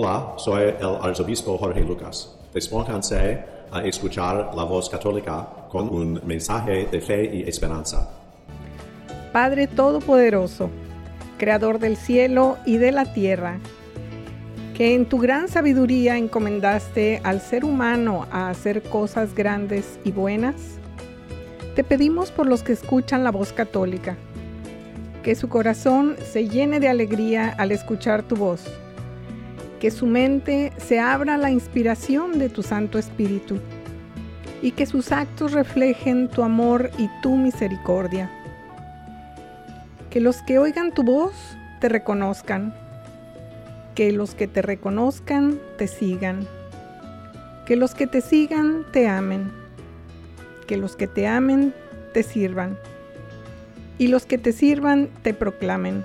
Hola, soy el arzobispo Jorge Lucas. Despónganse a escuchar la voz católica con un mensaje de fe y esperanza. Padre Todopoderoso, Creador del cielo y de la tierra, que en tu gran sabiduría encomendaste al ser humano a hacer cosas grandes y buenas, te pedimos por los que escuchan la voz católica, que su corazón se llene de alegría al escuchar tu voz que su mente se abra a la inspiración de tu Santo Espíritu y que sus actos reflejen tu amor y tu misericordia. Que los que oigan tu voz te reconozcan, que los que te reconozcan te sigan, que los que te sigan te amen, que los que te amen te sirvan y los que te sirvan te proclamen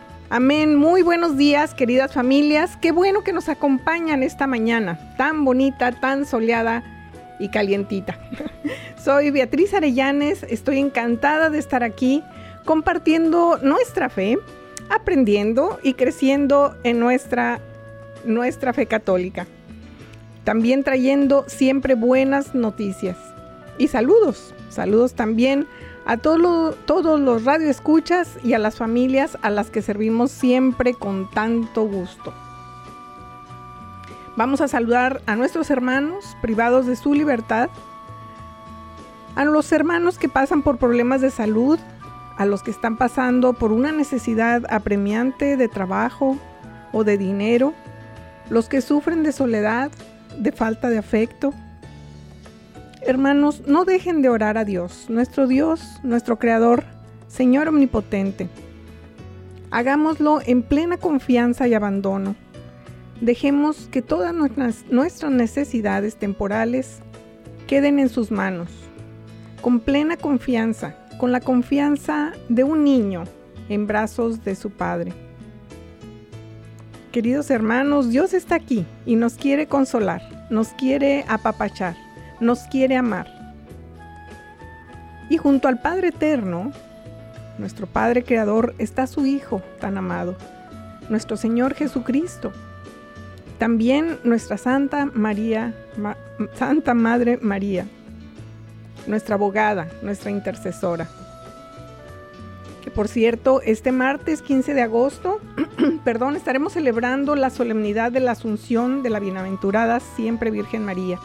Amén. Muy buenos días, queridas familias. Qué bueno que nos acompañan esta mañana, tan bonita, tan soleada y calientita. Soy Beatriz Arellanes, estoy encantada de estar aquí compartiendo nuestra fe, aprendiendo y creciendo en nuestra, nuestra fe católica. También trayendo siempre buenas noticias. Y saludos, saludos también a todos los radioescuchas y a las familias a las que servimos siempre con tanto gusto. Vamos a saludar a nuestros hermanos privados de su libertad, a los hermanos que pasan por problemas de salud, a los que están pasando por una necesidad apremiante de trabajo o de dinero, los que sufren de soledad, de falta de afecto, Hermanos, no dejen de orar a Dios, nuestro Dios, nuestro Creador, Señor Omnipotente. Hagámoslo en plena confianza y abandono. Dejemos que todas nuestras, necesidades temporales queden en sus manos, con plena confianza, con la confianza de un niño en brazos de su Padre. Queridos hermanos, Dios está aquí y nos quiere consolar, nos quiere apapachar nos quiere amar. Y junto al Padre Eterno, nuestro Padre Creador, está su Hijo tan amado, nuestro Señor Jesucristo. También nuestra Santa María, Santa Madre María, nuestra abogada, nuestra intercesora. Que por cierto, este martes 15 de agosto, perdón, estaremos celebrando la solemnidad de la Asunción de la Bienaventurada Siempre Virgen María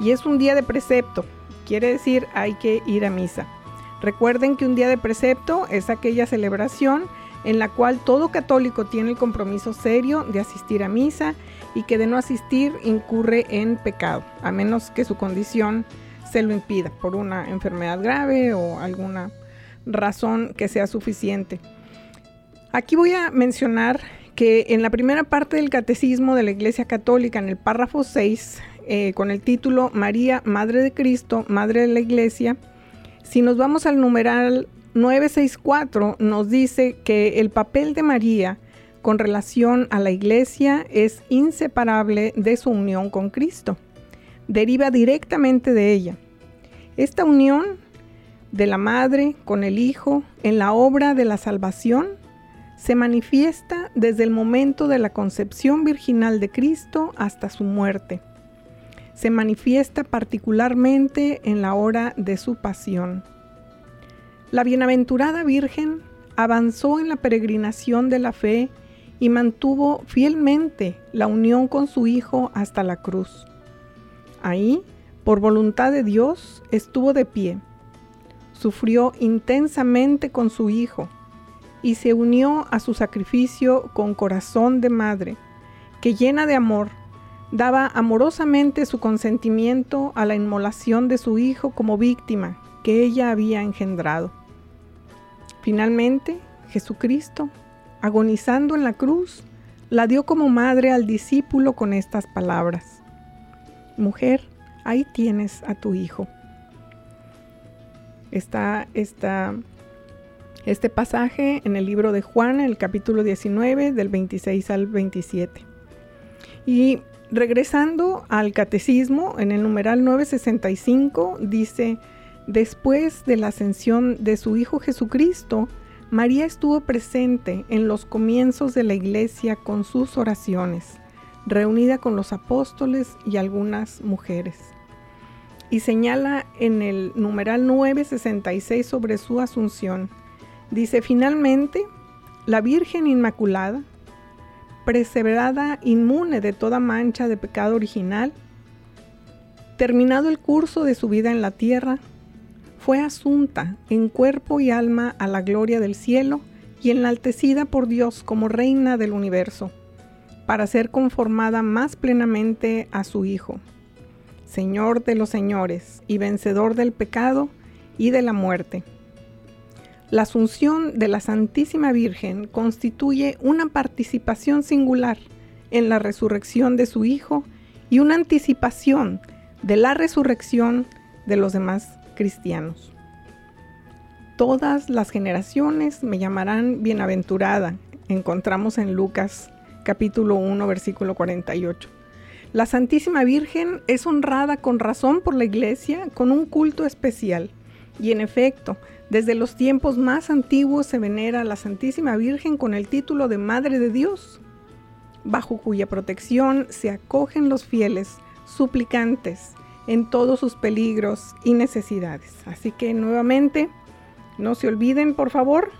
y es un día de precepto, quiere decir hay que ir a misa. Recuerden que un día de precepto es aquella celebración en la cual todo católico tiene el compromiso serio de asistir a misa y que de no asistir incurre en pecado, a menos que su condición se lo impida por una enfermedad grave o alguna razón que sea suficiente. Aquí voy a mencionar que en la primera parte del catecismo de la Iglesia Católica, en el párrafo 6, eh, con el título María, Madre de Cristo, Madre de la Iglesia, si nos vamos al numeral 964, nos dice que el papel de María con relación a la Iglesia es inseparable de su unión con Cristo. Deriva directamente de ella. Esta unión de la Madre con el Hijo en la obra de la salvación se manifiesta desde el momento de la concepción virginal de Cristo hasta su muerte se manifiesta particularmente en la hora de su pasión. La bienaventurada Virgen avanzó en la peregrinación de la fe y mantuvo fielmente la unión con su Hijo hasta la cruz. Ahí por voluntad de Dios, estuvo de pie. Sufrió intensamente con su hijo y se unió a su sacrificio con corazón de madre, que llena de amor, daba amorosamente su consentimiento a la inmolación de su hijo como víctima que ella había engendrado. Finalmente, Jesucristo, agonizando en la cruz, la dio como madre al discípulo con estas palabras. Mujer, ahí tienes a tu hijo. Está, este pasaje en el libro de Juan, el capítulo 19, del 26 al 27. Y regresando al catecismo, en el numeral 965 dice, después de la ascensión de su Hijo Jesucristo, María estuvo presente en los comienzos de la iglesia con sus oraciones, reunida con los apóstoles y algunas mujeres y señala en el numeral 966 sobre su asunción. Dice, finalmente, la Virgen Inmaculada, perseverada inmune de toda mancha de pecado original, terminado el curso de su vida en la tierra, fue asunta en cuerpo y alma a la gloria del cielo y enaltecida por Dios como reina del universo, para ser conformada más plenamente a su Hijo Señor de los señores y vencedor del pecado y de la muerte. La asunción de la Santísima Virgen constituye una participación singular en la resurrección de su Hijo y una anticipación de la resurrección de los demás cristianos. Todas las generaciones me llamarán bienaventurada, encontramos en Lucas capítulo 1 versículo 48. La Santísima Virgen es honrada con razón por la Iglesia con un culto especial. Y en efecto, desde los tiempos más antiguos se venera a la Santísima Virgen con el título de Madre de Dios, bajo cuya protección se acogen los fieles, suplicantes, en todos sus peligros y necesidades. Así que nuevamente, no se olviden, por favor,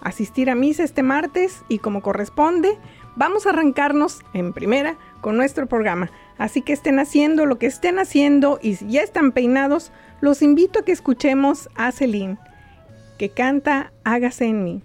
asistir a misa este martes y como corresponde, vamos a arrancarnos en primera con nuestro programa. Así que estén haciendo lo que estén haciendo y si ya están peinados, los invito a que escuchemos a Celine, que canta Hágase en mí.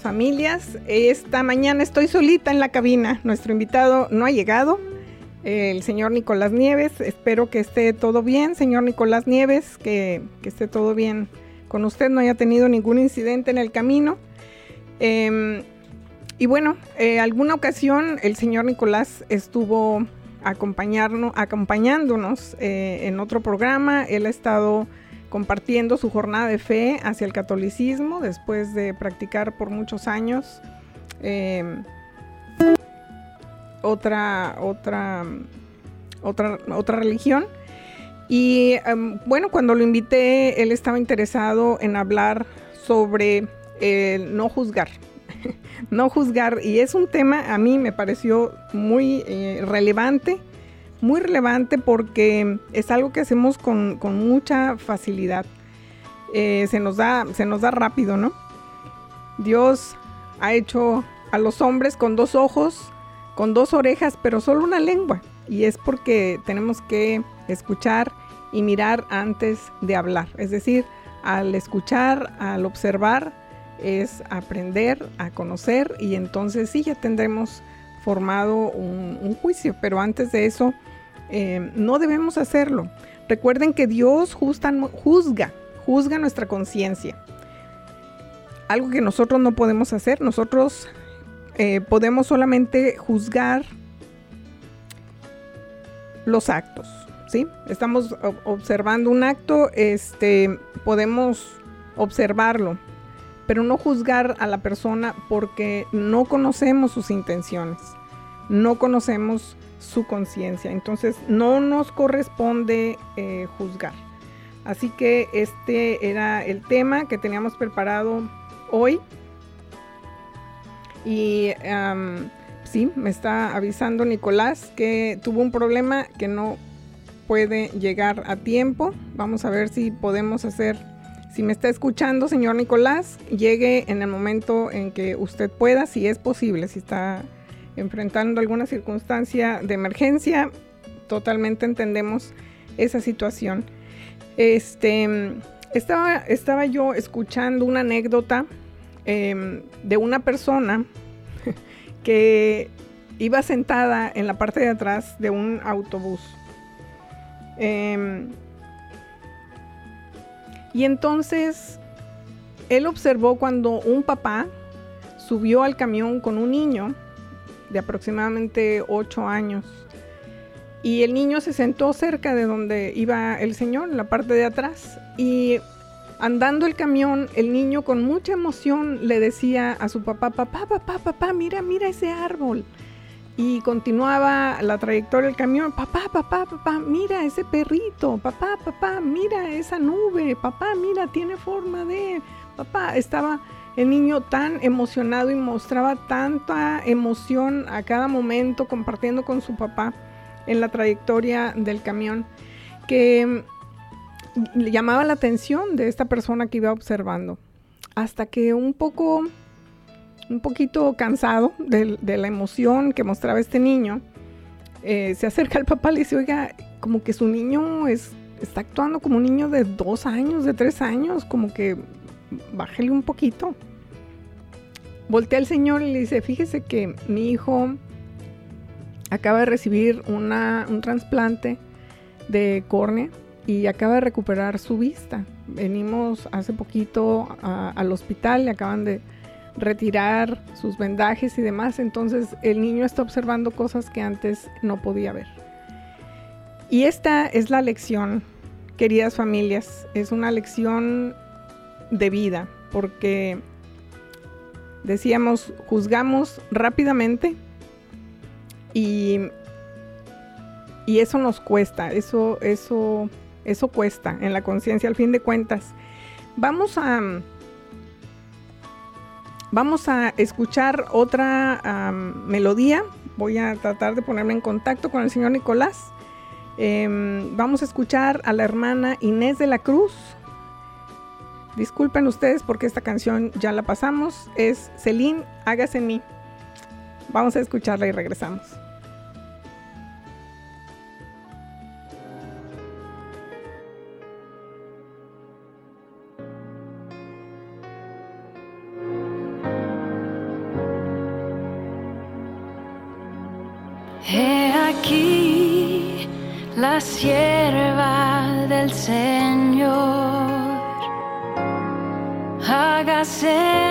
Familias, esta mañana estoy solita en la cabina. Nuestro invitado no ha llegado, el señor Nicolás Nieves. Espero que esté todo bien, señor Nicolás Nieves, que, esté todo bien con usted, no haya tenido ningún incidente en el camino. Em, y bueno, eh, alguna ocasión el señor Nicolás estuvo acompañándonos eh, en otro programa. Él ha estado compartiendo su jornada de fe hacia el catolicismo después de practicar por muchos años em, otra, otra, otra, otra religión. Y em, bueno, cuando lo invité, él estaba interesado en hablar sobre el no juzgar. no juzgar. Y es un tema, a mí me pareció muy eh, relevante muy relevante porque es algo que hacemos con, mucha facilidad. Eh, se, nos da, se nos da rápido, ¿no? Dios ha hecho a los hombres con dos ojos, con dos orejas, pero solo una lengua. Y es porque tenemos que escuchar y mirar antes de hablar. Es decir, al escuchar, al observar, es aprender a conocer y entonces sí ya tendremos formado un juicio. Pero antes de eso, eh, no debemos hacerlo. Recuerden que Dios juzga, juzga nuestra conciencia. Algo que nosotros no podemos hacer. Nosotros eh, podemos solamente juzgar los actos. ¿sí? Estamos observando un acto, este, podemos observarlo, pero no juzgar a la persona porque no conocemos sus intenciones, no conocemos su conciencia. Entonces no nos corresponde eh, juzgar. Así que este era el tema que teníamos preparado hoy. Y sí, me está avisando Nicolás que tuvo un problema que no puede llegar a tiempo. Vamos a ver si podemos hacer, si me está escuchando, señor Nicolás, llegue en el momento en que usted pueda, si es posible, si está enfrentando alguna circunstancia de emergencia, totalmente entendemos esa situación. Este, estaba, estaba yo escuchando una anécdota em, de una persona que iba sentada en la parte de atrás de un autobús. Em, y entonces él observó cuando un papá subió al camión con un niño de aproximadamente 8 años. Y el niño se sentó cerca de donde iba el señor, en la parte de atrás. Y andando el camión, el niño con mucha emoción le decía a su papá, papá, papá, papá, mira, mira ese árbol. Y continuaba la trayectoria del camión, papá, papá, papá, mira ese perrito, papá, papá, mira esa nube, papá, mira, tiene forma de, papá, estaba el niño tan emocionado y mostraba tanta emoción a cada momento compartiendo con su papá en la trayectoria del camión que le llamaba la atención de esta persona que iba observando. Hasta que un poco, un poquito cansado de, la emoción que mostraba este niño, eh, se acerca al papá y le dice, oiga, como que su niño es, está actuando como un niño de dos años, de tres años, como que bájele un poquito. Voltea al señor y le dice, fíjese que mi hijo acaba de recibir un trasplante de córnea y acaba de recuperar su vista. Venimos hace poquito al hospital, le acaban de retirar sus vendajes y demás, entonces el niño está observando cosas que antes no podía ver. Y esta es la lección, queridas familias, es una lección de vida, porque decíamos, juzgamos rápidamente y, y eso nos cuesta, eso, eso, eso cuesta en la conciencia al fin de cuentas. Vamos a, vamos a escuchar otra melodía. Voy a tratar de ponerme en contacto con el señor Nicolás. Em, vamos a escuchar a la hermana Inés de la Cruz Disculpen ustedes porque esta canción ya la pasamos. Es Celine, hágase en mí. Vamos a escucharla y regresamos. He aquí la sierva del Señor hágase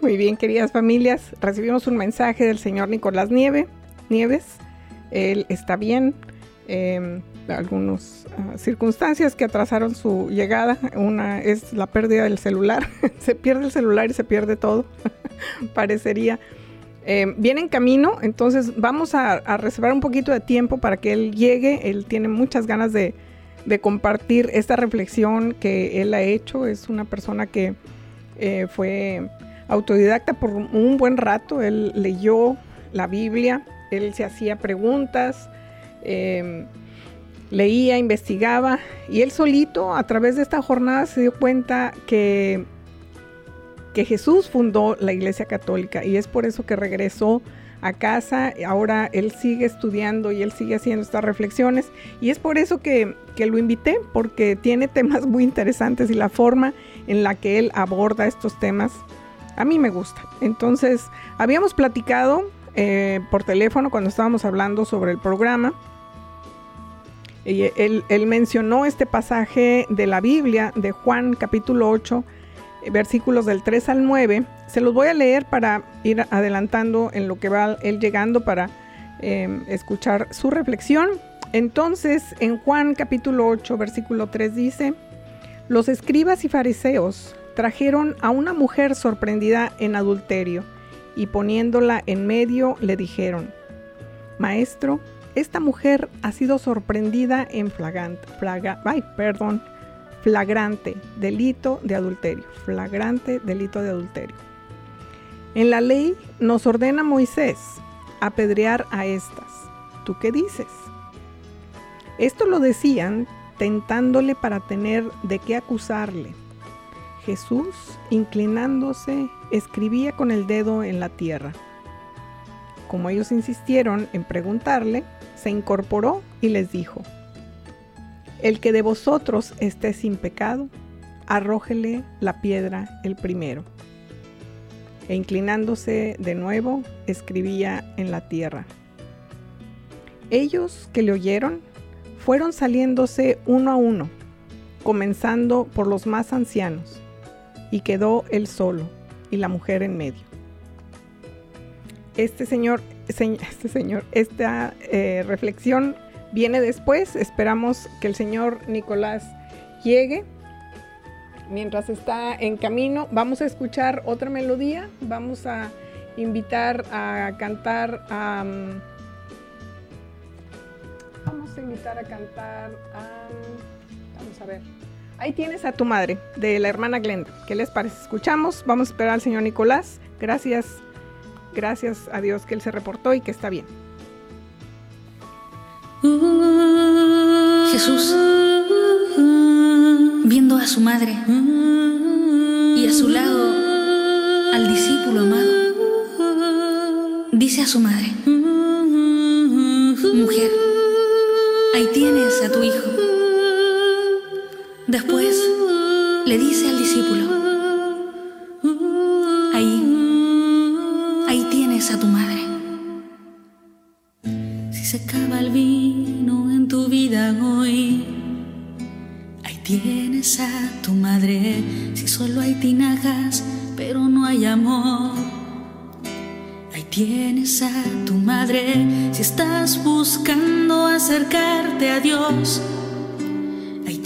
Muy bien, queridas familias, recibimos un mensaje del señor Nicolás Nieve, Nieves. Él está bien. Eh, algunas ah, circunstancias que atrasaron su llegada. Una es la pérdida del celular. se pierde el celular y se pierde todo. Parecería. Eh, viene en camino, entonces vamos a, reservar un poquito de tiempo para que él llegue. Él tiene muchas ganas de, compartir esta reflexión que él ha hecho. Es una persona que eh, fue autodidacta por un buen rato. Él leyó la Biblia, él se hacía preguntas, em, leía, investigaba y él solito a través de esta jornada se dio cuenta que que Jesús fundó la Iglesia Católica y es por eso que regresó a casa. Ahora él sigue estudiando y él sigue haciendo estas reflexiones y es por eso que, que, lo invité, porque tiene temas muy interesantes y la forma en la que él aborda estos temas a mí me gusta. Entonces, habíamos platicado eh, por teléfono cuando estábamos hablando sobre el programa. Y él, mencionó este pasaje de la Biblia de Juan capítulo 8 versículos del 3 al 9. Se los voy a leer para ir adelantando en lo que va él llegando para em, escuchar su reflexión. Entonces, en Juan capítulo 8, versículo 3 dice, los escribas y fariseos trajeron a una mujer sorprendida en adulterio y poniéndola en medio le dijeron, Maestro, esta mujer ha sido sorprendida en flagrante, ay, perdón, flagrante delito de adulterio, flagrante delito de adulterio. En la ley nos ordena Moisés apedrear a estas. ¿Tú qué dices? Esto lo decían tentándole para tener de qué acusarle. Jesús, inclinándose, escribía con el dedo en la tierra. Como ellos insistieron en preguntarle, se incorporó y les dijo, el que de vosotros esté sin pecado, arrójele la piedra el primero. E inclinándose de nuevo, escribía en la tierra. Ellos que le oyeron fueron saliéndose uno a uno, comenzando por los más ancianos, y quedó él solo y la mujer en medio. Este señor, este señor, esta eh, reflexión viene después. Esperamos que el señor Nicolás llegue. Mientras está en camino, vamos a escuchar otra melodía. Vamos a invitar a cantar a... vamos a invitar a cantar a... vamos a ver. Ahí tienes a tu madre, de la hermana Glenda. ¿Qué les parece? Escuchamos, vamos a esperar al señor Nicolás. Gracias, gracias a Dios que él se reportó y que está bien. Jesús, viendo a su madre y a su lado al discípulo amado, dice a su madre, mujer, ahí tienes a tu hijo. Después le dice al discípulo, ahí, ahí tienes a tu madre. Se acaba el vino en tu vida hoy. Ahí tienes a tu madre. Si solo hay tinajas, pero no hay amor. Ahí tienes a tu madre. Si estás buscando acercarte a Dios.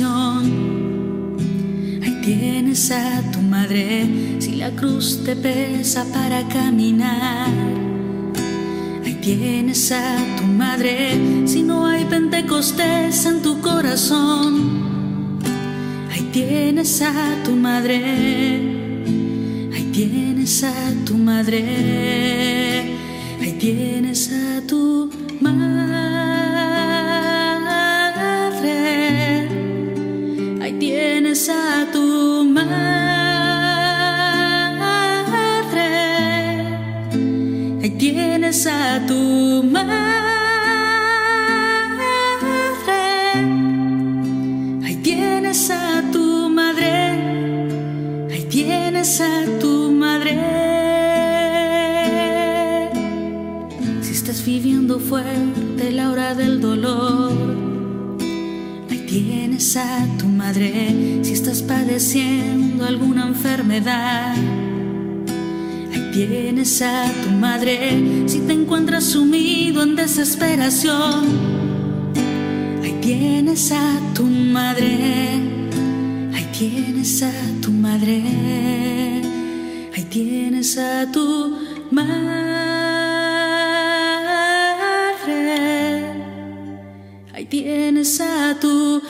oración, tienes a tu madre si la cruz te pesa para caminar. Ahí tienes a tu madre si no hay pentecostés en tu corazón. Ahí tienes a tu madre. Ahí tienes a tu madre. Ahí tienes a tu madre. Tienes a tu a tu madre. Ahí tienes a tu madre. Ahí tienes a tu madre. Si estás viviendo fuerte la hora del dolor. Ahí a tu madre. Si estás padeciendo alguna enfermedad tienes a tu madre si te encuentras sumido en desesperación. Ahí tienes a tu madre, ahí tienes a tu madre, ahí tienes a tu madre. Ahí tienes a tu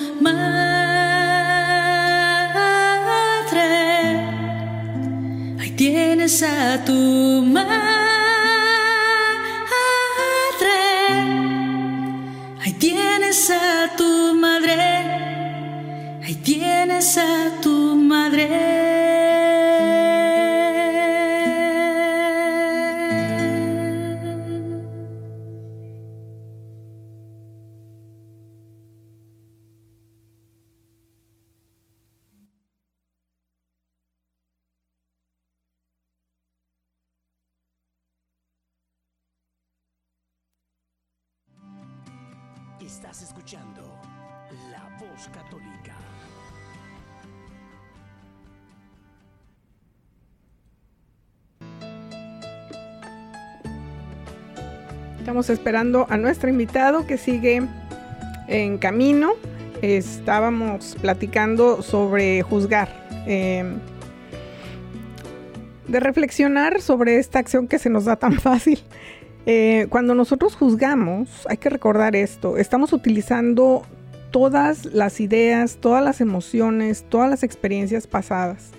Estamos esperando a nuestro invitado que sigue en camino. Estábamos platicando sobre juzgar, em, de reflexionar sobre esta acción que se nos da tan fácil. Eh, cuando nosotros juzgamos, hay que recordar esto, estamos utilizando todas las ideas, todas las emociones, todas las experiencias pasadas.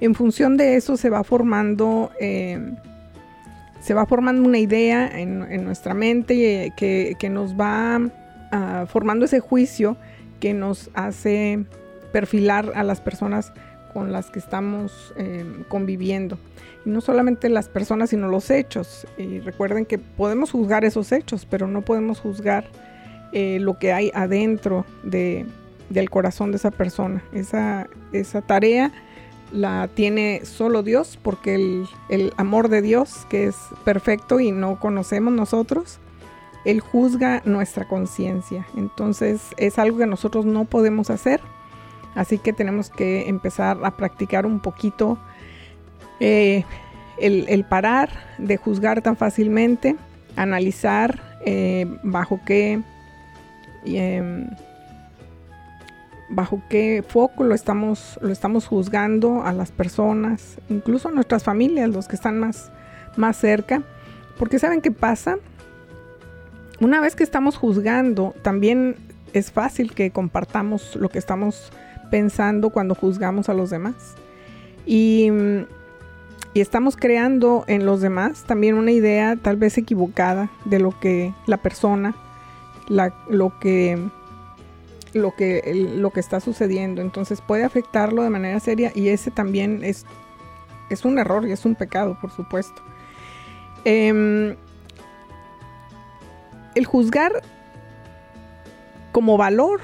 En función de eso se va formando em, se va formando una idea en, nuestra mente que, nos va ah, formando ese juicio que nos hace perfilar a las personas con las que estamos em, conviviendo. Y no solamente las personas, sino los hechos. Y recuerden que podemos juzgar esos hechos, pero no podemos juzgar eh, lo que hay adentro de, del corazón de esa persona. Esa, esa tarea la tiene solo Dios, porque el, amor de Dios, que es perfecto y no conocemos nosotros, Él juzga nuestra conciencia. Entonces es algo que nosotros no podemos hacer. Así que tenemos que empezar a practicar un poquito eh, el, parar de juzgar tan fácilmente, analizar eh, bajo qué... Em, bajo qué foco lo estamos, lo estamos juzgando a las personas, incluso a nuestras familias, los que están más, más cerca. Porque saben qué pasa? Una vez que estamos juzgando, también es fácil que compartamos lo que estamos pensando cuando juzgamos a los demás. Y, y estamos creando en los demás también una idea tal vez equivocada de lo que la persona, la, lo que lo que, lo que está sucediendo. Entonces puede afectarlo de manera seria y ese también es, es un error y es un pecado, por supuesto. Em, el juzgar como valor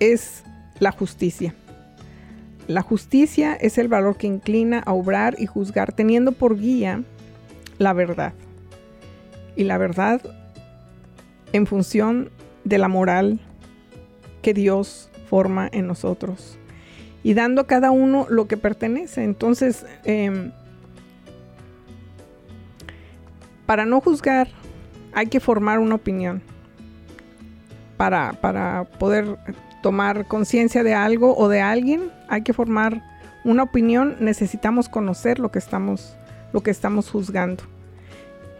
es la justicia. La justicia es el valor que inclina a obrar y juzgar teniendo por guía la verdad. Y la verdad en función de la moral que Dios forma en nosotros y dando a cada uno lo que pertenece. Entonces, em, para no juzgar, hay que formar una opinión. Para, para poder tomar conciencia de algo o de alguien, hay que formar una opinión. Necesitamos conocer lo que estamos, lo que estamos juzgando.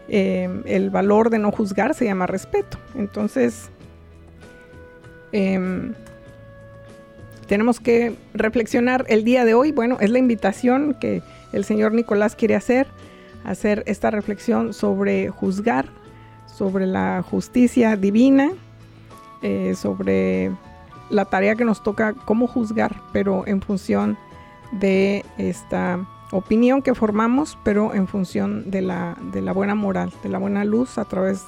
Em, el valor de no juzgar se llama respeto. Entonces, Em, tenemos que reflexionar el día de hoy. Bueno, es la invitación que el señor Nicolás quiere hacer, hacer esta reflexión sobre juzgar, sobre la justicia divina, eh, sobre la tarea que nos toca, cómo juzgar, pero en función de esta opinión que formamos, pero en función de la, de la buena moral, de la buena luz a través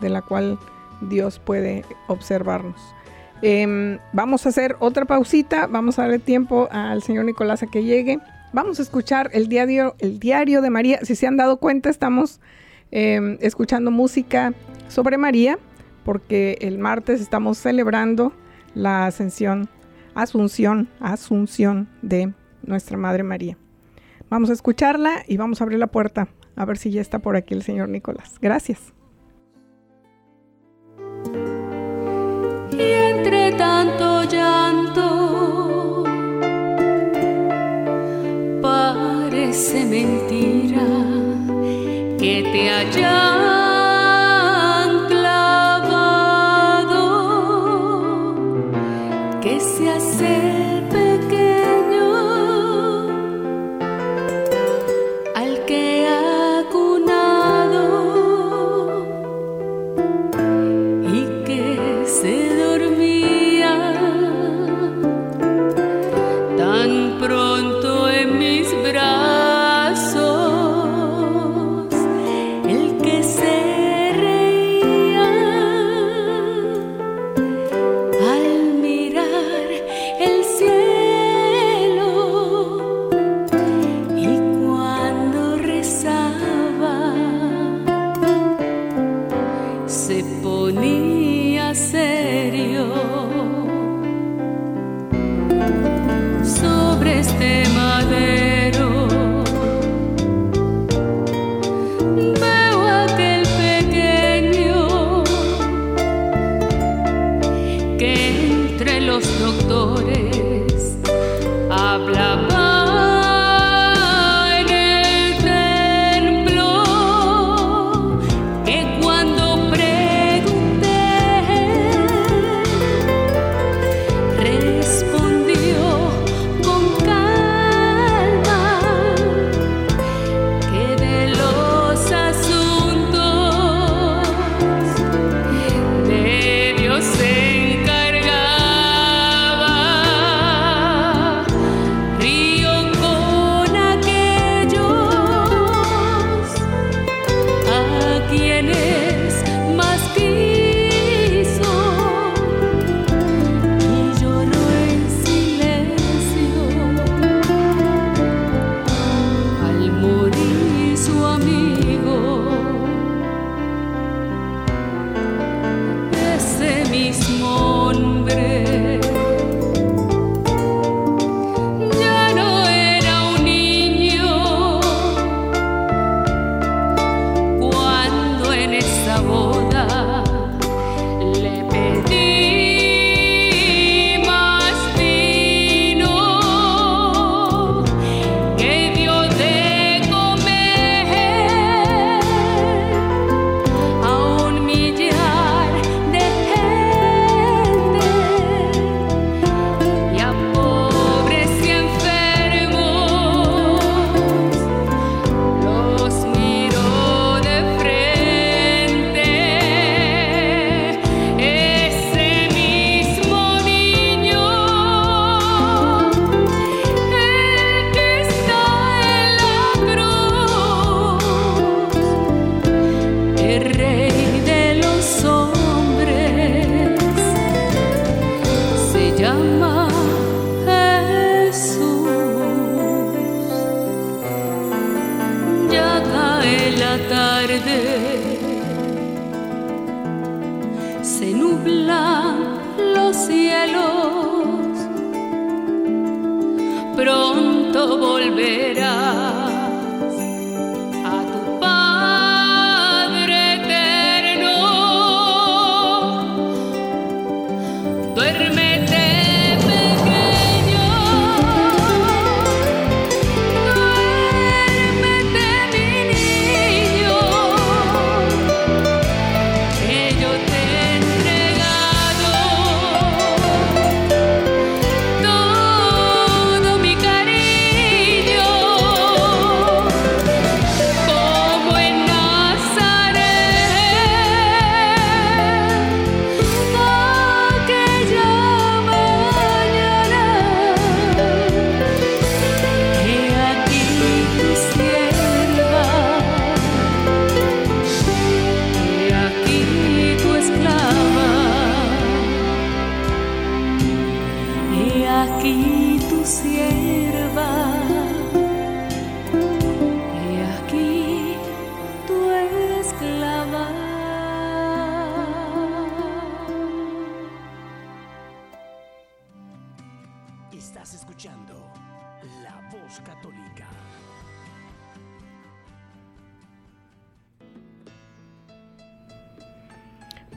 de la cual Dios puede observarnos. Em, vamos a hacer otra pausita, vamos a darle tiempo al señor Nicolás a que llegue. Vamos a escuchar el diario, el diario de María. Si se han dado cuenta, estamos em, escuchando música sobre María, porque el martes estamos celebrando la ascensión, asunción, asunción de nuestra Madre María. Vamos a escucharla y vamos a abrir la puerta a ver si ya está por aquí el señor Nicolás. Gracias. Y entre tanto llanto, parece mentira que te los doctores.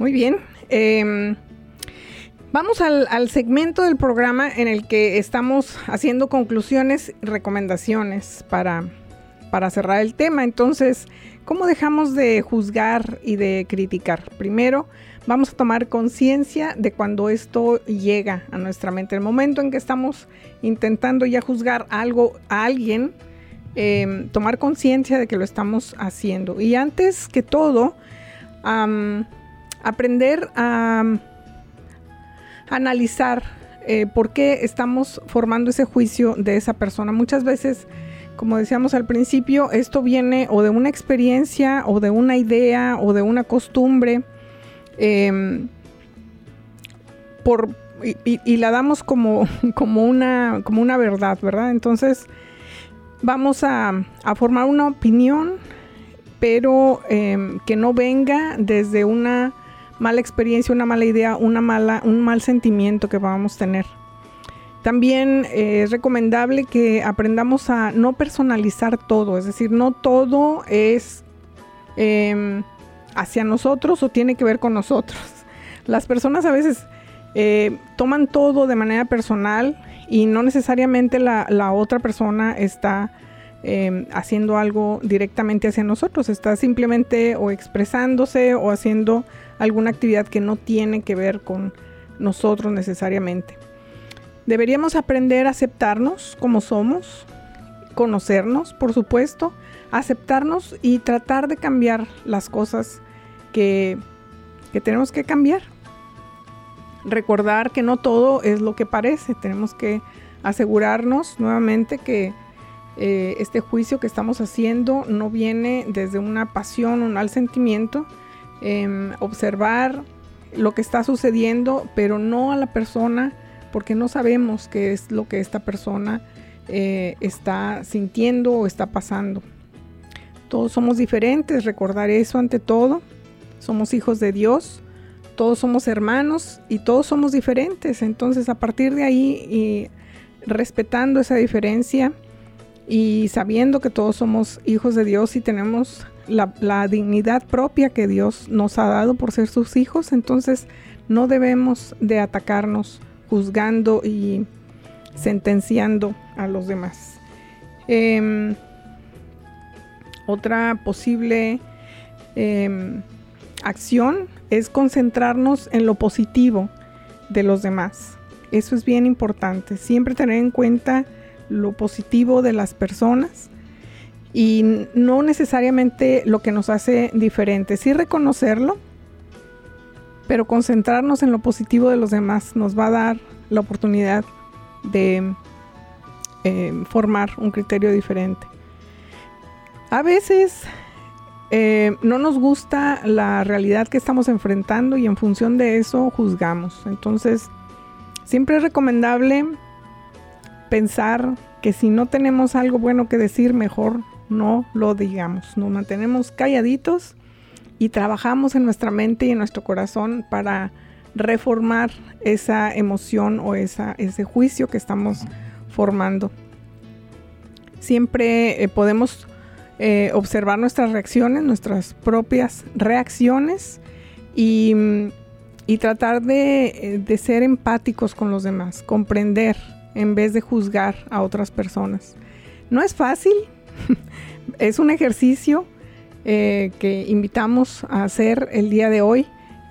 Muy bien. Em, vamos al, segmento del programa en el que estamos haciendo conclusiones y recomendaciones para, para cerrar el tema. Entonces, ¿cómo dejamos de juzgar y de criticar? Primero, vamos a tomar conciencia de cuando esto llega a nuestra mente. El momento en que estamos intentando ya juzgar algo a alguien, em, tomar conciencia de que lo estamos haciendo. Y antes que todo, aprender a, analizar eh, por qué estamos formando ese juicio de esa persona. Muchas veces, como decíamos al principio, esto viene o de una experiencia o de una idea o de una costumbre. Em, por, y, la damos como, como, una, como una verdad, ¿verdad? Entonces vamos a, a formar una opinión, pero em, que no venga desde una mala experiencia, una mala idea, una mala, un mal sentimiento que vamos a tener. También eh, es recomendable que aprendamos a no personalizar todo, es decir, no todo es em, hacia nosotros o tiene que ver con nosotros. Las personas a veces eh, toman todo de manera personal y no necesariamente la, la otra persona está em, haciendo algo directamente hacia nosotros, está simplemente o expresándose o haciendo alguna actividad que no tiene que ver con nosotros necesariamente. Deberíamos aprender a aceptarnos como somos, conocernos, por supuesto, aceptarnos y tratar de cambiar las cosas que, tenemos que cambiar. Recordar que no todo es lo que parece, tenemos que asegurarnos nuevamente que eh, este juicio que estamos haciendo no viene desde una pasión, un mal sentimiento, Em, observar lo que está sucediendo, pero no a la persona, porque no sabemos qué es lo que esta persona eh, está sintiendo o está pasando. Todos somos diferentes, recordar eso ante todo. Somos hijos de Dios, todos somos hermanos y todos somos diferentes. Entonces a partir de ahí y respetando esa diferencia y sabiendo que todos somos hijos de Dios y tenemos la, dignidad propia que Dios nos ha dado por ser sus hijos, entonces no debemos de atacarnos juzgando y sentenciando a los demás. Em, otra posible em, acción es concentrarnos en lo positivo de los demás. Eso es bien importante. Siempre tener en cuenta lo positivo de las personas y no necesariamente lo que nos hace diferentes, sí reconocerlo, pero concentrarnos en lo positivo de los demás nos va a dar la oportunidad de eh, formar un criterio diferente. A veces eh, no nos gusta la realidad que estamos enfrentando y en función de eso juzgamos. Entonces, siempre es recomendable pensar que si no tenemos algo bueno que decir, mejor no lo digamos, nos mantenemos calladitos y trabajamos en nuestra mente y en nuestro corazón para reformar esa emoción o esa, ese juicio que estamos formando. Siempre eh, podemos eh, observar nuestras reacciones, nuestras propias reacciones y, tratar de, eh, de ser empáticos con los demás, comprender en vez de juzgar a otras personas. No es fácil, es un ejercicio eh, que invitamos a hacer el día de hoy,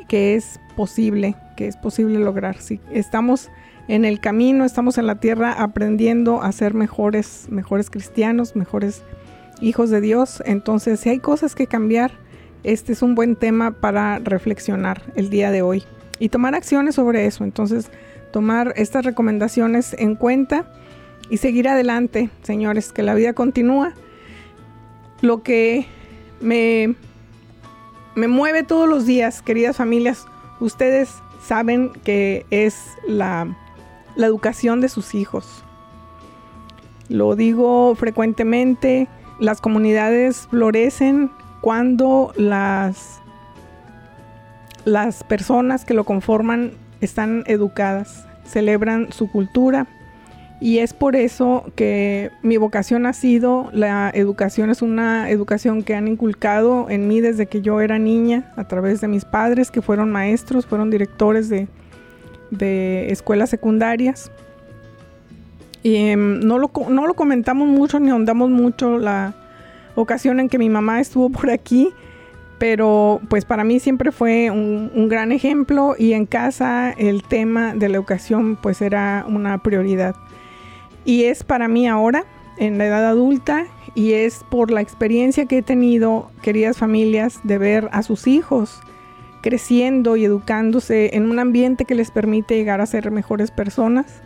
que es posible, que es posible lograr. Si estamos en el camino, estamos en la tierra aprendiendo a ser mejores, mejores cristianos, mejores hijos de Dios. Entonces, si hay cosas que cambiar, este es un buen tema para reflexionar el día de hoy y tomar acciones sobre eso. Entonces, tomar estas recomendaciones en cuenta y seguir adelante, señores, que la vida continúa. Lo que me, me mueve todos los días, queridas familias, ustedes saben que es la, la educación de sus hijos. Lo digo frecuentemente, las comunidades florecen cuando las, las personas que lo conforman están educadas, celebran su cultura Y es por eso que mi vocación ha sido, la educación es una educación que han inculcado en mí desde que yo era niña, a través de mis padres que fueron maestros, fueron directores de, escuelas secundarias. Y em, no, lo, no lo comentamos mucho ni ahondamos mucho la ocasión en que mi mamá estuvo por aquí, pero pues para mí siempre fue un, gran ejemplo y en casa el tema de la educación pues era una prioridad. Y es para mí ahora, en la edad adulta, y es por la experiencia que he tenido, queridas familias, de ver a sus hijos creciendo y educándose en un ambiente que les permite llegar a ser mejores personas,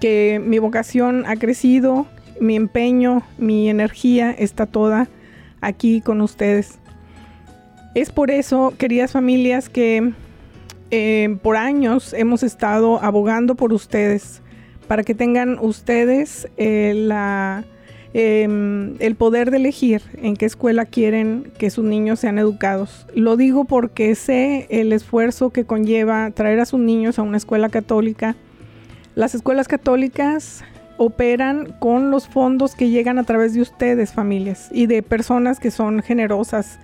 que mi vocación ha crecido, mi empeño, mi energía está toda aquí con ustedes. Es por eso, queridas familias, que eh, por años hemos estado abogando por ustedes para que tengan ustedes eh, em, el poder de elegir en qué escuela quieren que sus niños sean educados. Lo digo porque sé el esfuerzo que conlleva traer a sus niños a una escuela católica. Las escuelas católicas operan con los fondos que llegan a través de ustedes, familias, y de personas que son generosas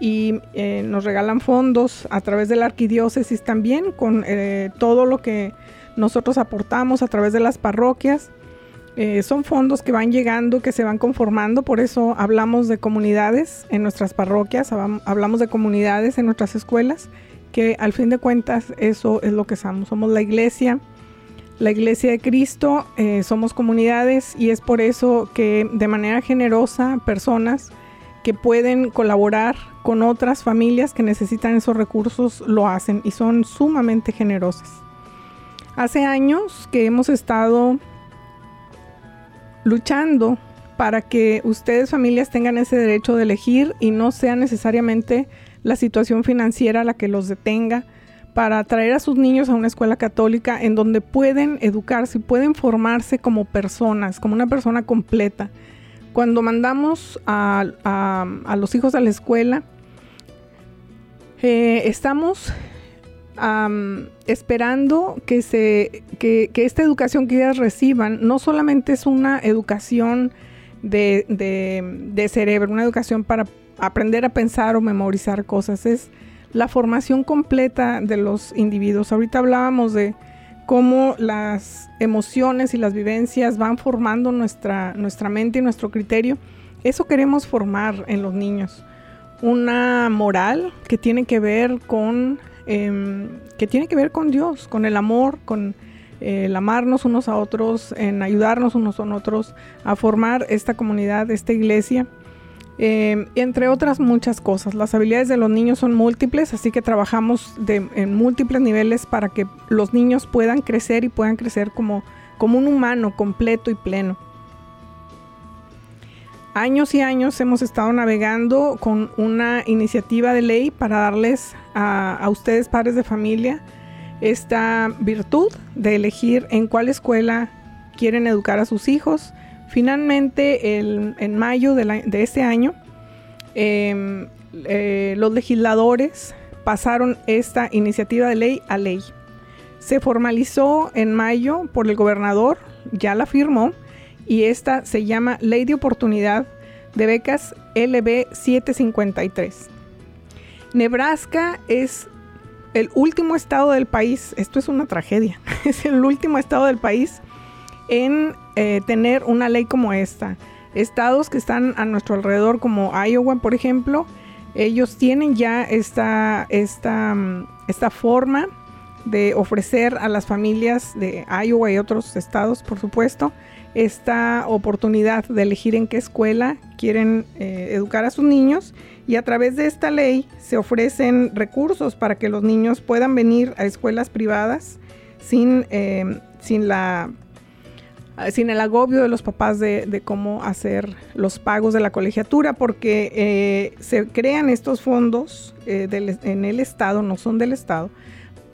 y eh, nos regalan fondos a través de la arquidiócesis también con eh, todo lo que nosotros aportamos a través de las parroquias. Eh, son fondos que van llegando, que se van conformando, por eso hablamos de comunidades en nuestras parroquias, hablamos de comunidades en nuestras escuelas, que al fin de cuentas eso es lo que somos. Somos la iglesia, la iglesia de Cristo, eh, somos comunidades y es por eso que de manera generosa personas que pueden colaborar con otras familias que necesitan esos recursos lo hacen y son sumamente generosas. Hace años que hemos estado luchando para que ustedes familias tengan ese derecho de elegir y no sea necesariamente la situación financiera la que los detenga para traer a sus niños a una escuela católica en donde pueden educarse y pueden formarse como personas, como una persona completa. Cuando mandamos a, los hijos a la escuela, eh, estamos esperando que, se, que, esta educación que ellas reciban no solamente es una educación de, de, cerebro, una educación para aprender a pensar o memorizar cosas, es la formación completa de los individuos. Ahorita hablábamos de cómo las emociones y las vivencias van formando nuestra, nuestra mente y nuestro criterio. Eso queremos formar en los niños. Una moral que tiene que ver con Em, que tiene que ver con Dios, con el amor, con el amarnos unos a otros, en ayudarnos unos a otros a formar esta comunidad, esta iglesia. Em, entre otras muchas cosas. Las habilidades de los niños son múltiples, así que trabajamos en múltiples niveles para que los niños puedan crecer y puedan crecer como un humano completo y pleno años y años hemos estado navegando con una iniciativa de ley para darles a, ustedes, padres de familia, esta virtud de elegir en cuál escuela quieren educar a sus hijos. Finalmente, en mayo de, este año, em, eh, los legisladores pasaron esta iniciativa de ley a ley. Se formalizó en mayo por el gobernador, ya la firmó, y esta se llama Ley de Oportunidad de Becas LB 753. Nebraska es el último estado del país, esto es una tragedia, es el último estado del país en eh, tener una ley como esta. Estados que están a nuestro alrededor como Iowa, por ejemplo, ellos tienen ya esta, esta, mm, esta forma de ofrecer a las familias de Iowa y otros estados, por supuesto, esta oportunidad de elegir en qué escuela quieren eh, educar a sus niños y a través de esta ley se ofrecen recursos para que los niños puedan venir a escuelas privadas sin, eh, sin, la, sin el agobio de los papás de, cómo hacer los pagos de la colegiatura, porque eh, se crean estos fondos en el Estado, no son del Estado,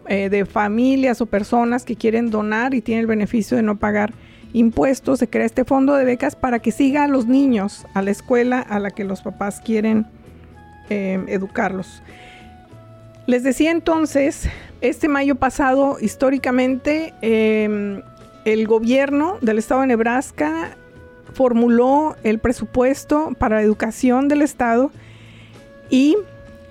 de familias o personas que quieren donar y tienen el beneficio de no pagar impuestos, se crea este fondo de becas para que siga a los niños a la escuela a la que los papás quieren eh, educarlos. Les decía entonces, este mayo pasado, históricamente, em, el gobierno del estado de Nebraska formuló el presupuesto para educación del estado y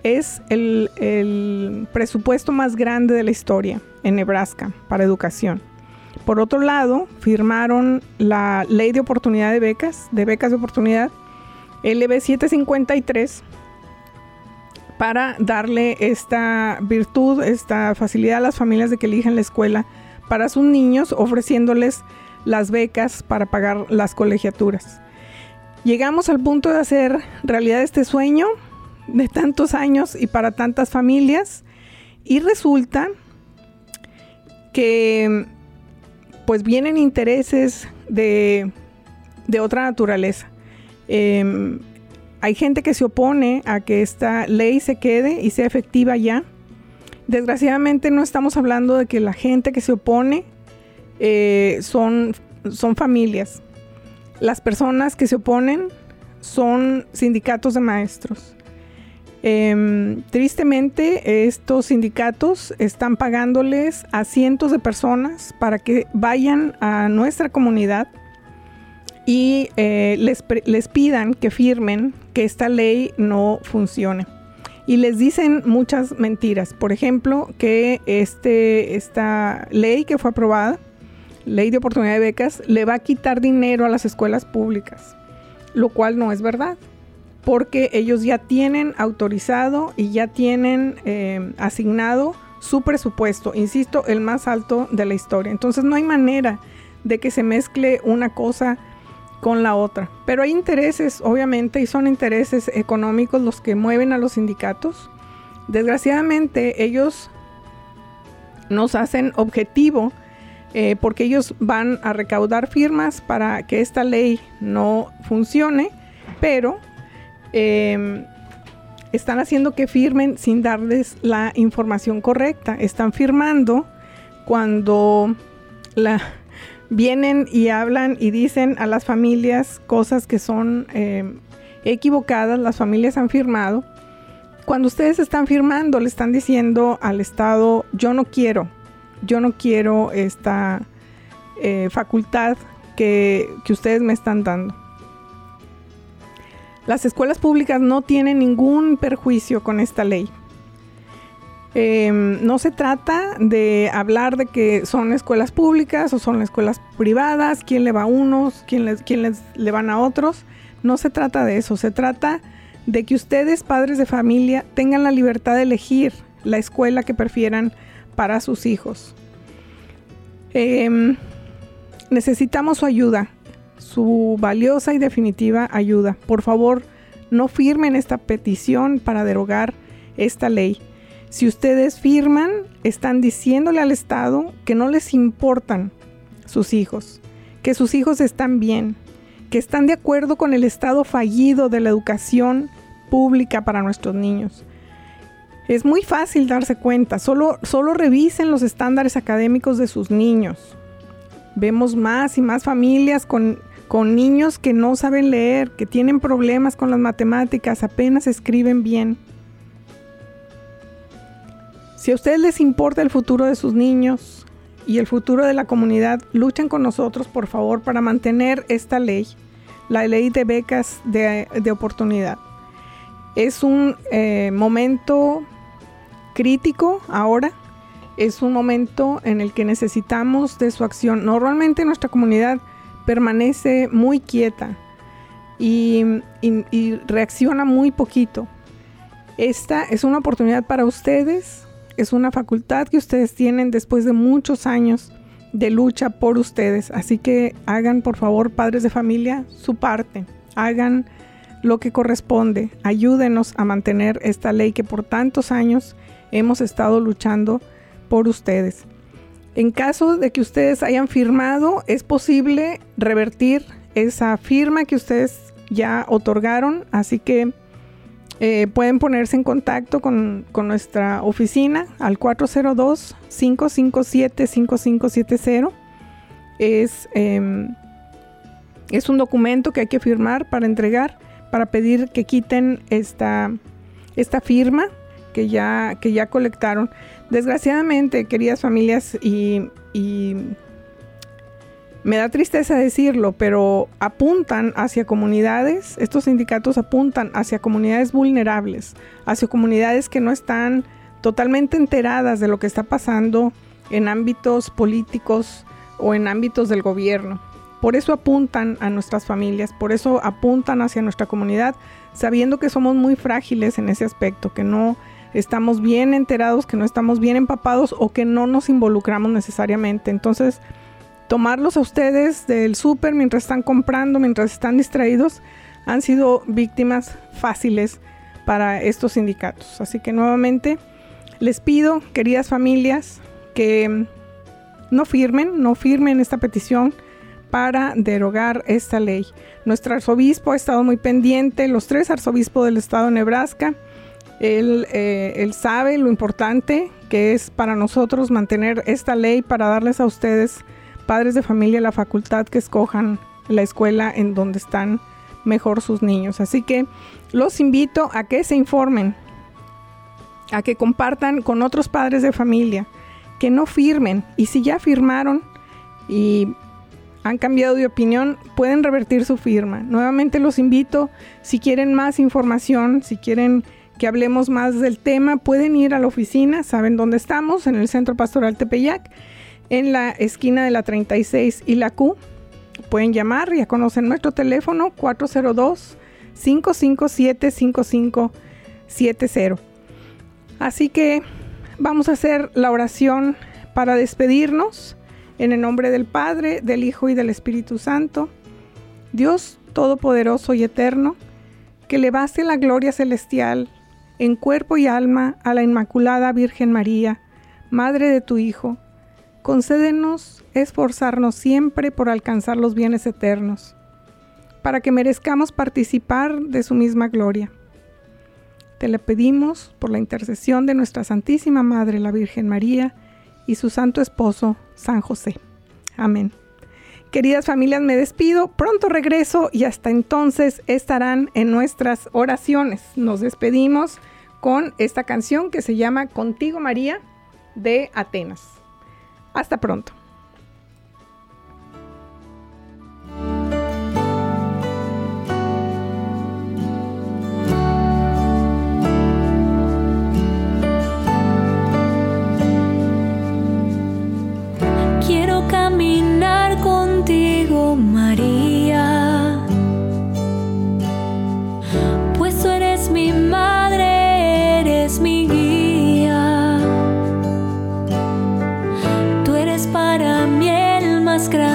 es el, el, presupuesto más grande de la historia en Nebraska para educación. Por otro lado, firmaron la ley de oportunidad de becas, de becas de oportunidad, LB 753, para darle esta virtud, esta facilidad a las familias de que elijan la escuela para sus niños, ofreciéndoles las becas para pagar las colegiaturas. Llegamos al punto de hacer realidad este sueño de tantos años y para tantas familias y resulta que pues vienen intereses de, otra naturaleza. Em, hay gente que se opone a que esta ley se quede y sea efectiva ya. Desgraciadamente no estamos hablando de que la gente que se opone eh, son, son familias. Las personas que se oponen son sindicatos de maestros. Em, tristemente, estos sindicatos están pagándoles a cientos de personas para que vayan a nuestra comunidad y eh, les, les pidan que firmen que esta ley no funcione. Y les dicen muchas mentiras. Por ejemplo, que este, esta ley que fue aprobada, ley de oportunidad de becas, le va a quitar dinero a las escuelas públicas, lo cual no es verdad porque ellos ya tienen autorizado y ya tienen eh, asignado su presupuesto, insisto, el más alto de la historia. Entonces no hay manera de que se mezcle una cosa con la otra. Pero hay intereses, obviamente, y son intereses económicos los que mueven a los sindicatos. Desgraciadamente, ellos nos hacen objetivo eh, porque ellos van a recaudar firmas para que esta ley no funcione, pero Em, están haciendo que firmen sin darles la información correcta. Están firmando cuando la, vienen y hablan y dicen a las familias cosas que son em, equivocadas. Las familias han firmado. Cuando ustedes están firmando, le están diciendo al Estado, yo no quiero, yo no quiero esta eh, facultad que ustedes me están dando. Las escuelas públicas no tienen ningún perjuicio con esta ley. Em, no se trata de hablar de que son escuelas públicas o son escuelas privadas, quién le va a unos, quién les, quién les le van a otros. No se trata de eso, se trata de que ustedes, padres de familia, tengan la libertad de elegir la escuela que prefieran para sus hijos. Em, necesitamos su ayuda su valiosa y definitiva ayuda. Por favor, no firmen esta petición para derogar esta ley. Si ustedes firman, están diciéndole al Estado que no les importan sus hijos, que sus hijos están bien, que están de acuerdo con el estado fallido de la educación pública para nuestros niños. Es muy fácil darse cuenta, solo, solo revisen los estándares académicos de sus niños. Vemos más y más familias con con niños que no saben leer, que tienen problemas con las matemáticas, apenas escriben bien. Si a ustedes les importa el futuro de sus niños y el futuro de la comunidad, luchen con nosotros, por favor, para mantener esta ley, la ley de becas de, oportunidad. Es un eh, momento crítico ahora, es un momento en el que necesitamos de su acción. Normalmente nuestra comunidad permanece muy quieta y, reacciona muy poquito. Esta es una oportunidad para ustedes, es una facultad que ustedes tienen después de muchos años de lucha por ustedes. Así que hagan, por favor, padres de familia, su parte. Hagan lo que corresponde. Ayúdenos a mantener esta ley que por tantos años hemos estado luchando por ustedes. En caso de que ustedes hayan firmado, es posible revertir esa firma que ustedes ya otorgaron, así que eh, pueden ponerse en contacto con, nuestra oficina al 402-557-5570. Es, em, es un documento que hay que firmar para entregar, para pedir que quiten esta, esta firma que ya, que ya colectaron. Desgraciadamente, queridas familias y, me da tristeza decirlo, pero apuntan hacia comunidades, estos sindicatos apuntan hacia comunidades vulnerables, hacia comunidades que no están totalmente enteradas de lo que está pasando en ámbitos políticos o en ámbitos del gobierno. Por eso apuntan a nuestras familias, por eso apuntan hacia nuestra comunidad, sabiendo que somos muy frágiles en ese aspecto, que no estamos bien enterados, que no estamos bien empapados o que no nos involucramos necesariamente. Entonces, tomarlos a ustedes del súper mientras están comprando, mientras están distraídos, han sido víctimas fáciles para estos sindicatos. Así que nuevamente les pido, queridas familias, que no firmen, no firmen esta petición para derogar esta ley. Nuestro arzobispo ha estado muy pendiente, los tres arzobispos del estado de Nebraska. Él, eh, él sabe lo importante que es para nosotros mantener esta ley para darles a ustedes padres de familia la facultad que escojan la escuela en donde están mejor sus niños. Así que los invito a que se informen, a que compartan con otros padres de familia, que no firmen y si ya firmaron y han cambiado de opinión, pueden revertir su firma. Nuevamente los invito, si quieren más información, si quieren que hablemos más del tema, pueden ir a la oficina, saben dónde estamos, en el Centro Pastoral Tepeyac en la esquina de la 36 y la Q. Pueden llamar, ya conocen nuestro teléfono 402-557-5570. Así que vamos a hacer la oración para despedirnos en el nombre del Padre, del Hijo y del Espíritu Santo. Dios Todopoderoso y Eterno, que le baste la gloria celestial en cuerpo y alma a la Inmaculada Virgen María, Madre de tu Hijo, concédenos esforzarnos siempre por alcanzar los bienes eternos, para que merezcamos participar de su misma gloria. Te le pedimos por la intercesión de nuestra Santísima Madre, la Virgen María, y su Santo Esposo, San José. Amén. Queridas familias, me despido, pronto regreso y hasta entonces estarán en nuestras oraciones. Nos despedimos con esta canción que se llama Contigo María de Atenas. Hasta pronto. Tú eres